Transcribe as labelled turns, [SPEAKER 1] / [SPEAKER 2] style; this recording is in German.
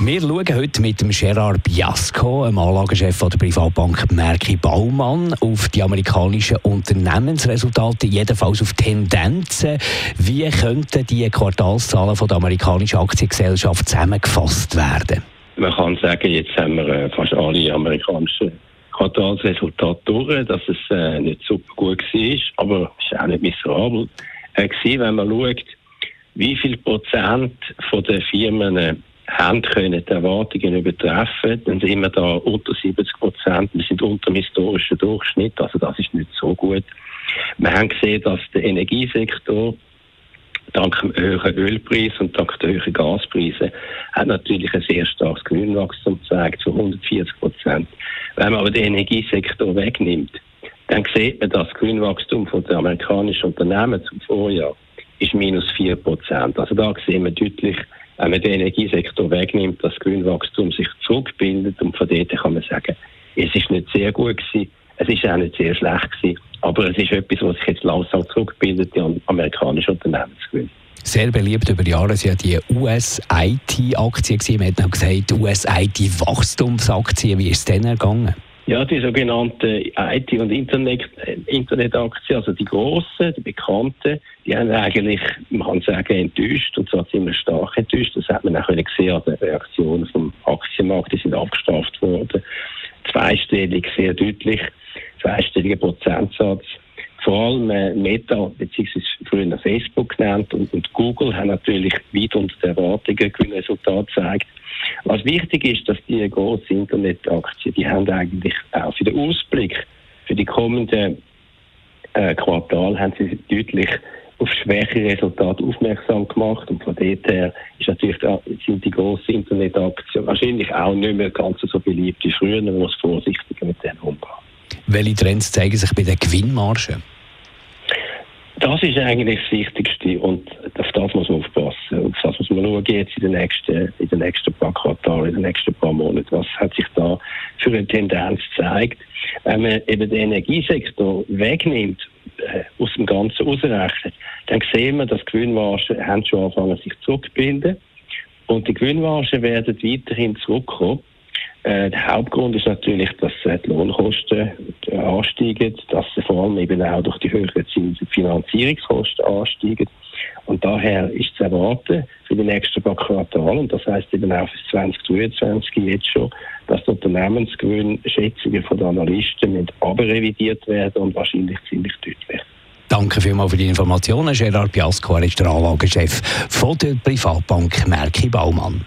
[SPEAKER 1] wir schauen heute mit dem Gerard Biasco, dem Anlagechef der Privatbank Merki Baumann, auf die amerikanischen Unternehmensresultate, jedenfalls auf Tendenzen. Wie könnten die Quartalszahlen von der amerikanischen Aktiengesellschaft zusammengefasst werden?
[SPEAKER 2] Man kann sagen, jetzt haben wir äh, fast alle amerikanischen Quartalsresultate durch, dass es äh, nicht super gut war, aber es ist auch nicht miserabel äh, wenn man schaut, wie viel Prozent von den Firmen haben können die Erwartungen übertreffen, dann sind wir da unter 70 Prozent. Wir sind unter dem historischen Durchschnitt, also das ist nicht so gut. Wir haben gesehen, dass der Energiesektor dank dem höheren Ölpreis und dank der höheren Gaspreise hat natürlich ein sehr starkes Gewinnwachstum gezeigt, zu 140 Prozent. Wenn man aber den Energiesektor wegnimmt, dann sieht man, dass das Gewinnwachstum den amerikanischen Unternehmen zum Vorjahr ist minus 4 Prozent. Also da sehen wir deutlich, wenn man den Energiesektor wegnimmt, das Gewinnwachstum sich zurückbildet und von dort kann man sagen, es ist nicht sehr gut gewesen, es ist auch nicht sehr schlecht gewesen, aber es ist etwas, was sich jetzt langsam zurückbildet, die amerikanischen Unternehmensgewinne.
[SPEAKER 1] Sehr beliebt über Jahre sind ja die US-IT-Aktien. Man hat auch gesagt, US-IT-Wachstumsaktien. Wie ist es denn ergangen?
[SPEAKER 2] Ja, die sogenannten IT- und Internet, Internetaktien, also die grossen, die bekannten, die haben eigentlich, man kann sagen, enttäuscht, und zwar ziemlich stark enttäuscht. Das hat man auch gesehen an der Reaktion vom Aktienmarkt, die sind abgestraft worden. Zweistellig, sehr deutlich, zweistelliger Prozentsatz. Vor allem äh, Meta, beziehungsweise früher Facebook genannt, und, und Google haben natürlich weit unter den Erwartungen Gewinnresultate gezeigt. Was wichtig ist, dass die großen Internetaktien, die haben eigentlich auch für den Ausblick für die kommenden äh, Quartal haben sie deutlich auf schwächere Resultate aufmerksam gemacht und von dort her ist natürlich sind die grossen Internetaktien wahrscheinlich auch nicht mehr ganz so beliebt wie früher, man muss vorsichtiger mit denen umgehen.
[SPEAKER 1] Welche Trends zeigen sich bei den Gewinnmargen?
[SPEAKER 2] Das ist eigentlich das Wichtigste und auf das muss man aufpassen. Auf das muss man schauen jetzt in den nächsten, in den nächsten paar Quartalen, in den nächsten paar Monaten. Was hat sich da für eine Tendenz gezeigt? Wenn man eben den Energiesektor wegnimmt, äh, aus dem Ganzen ausrechnet, dann sehen wir, dass Gewinnmargen haben schon anfangen sich zurückzubilden und die Gewinnmargen werden weiterhin zurückkommen. Äh, der Hauptgrund ist natürlich, dass äh, die Lohnkosten äh, ansteigen, dass sie vor allem eben auch durch die höheren Zinsen Finanzierungskosten ansteigen. Und daher ist zu erwarten für die nächsten paar Quartale, und das heißt eben auch für 2023 jetzt schon, dass die Unternehmensgewinnschätzungen von den Analysten mit revidiert werden und wahrscheinlich ziemlich deutlich.
[SPEAKER 1] Danke vielmals für die Informationen. Gerard Piasco, er ist der Anlagechef von der Privatbank Merki Baumann.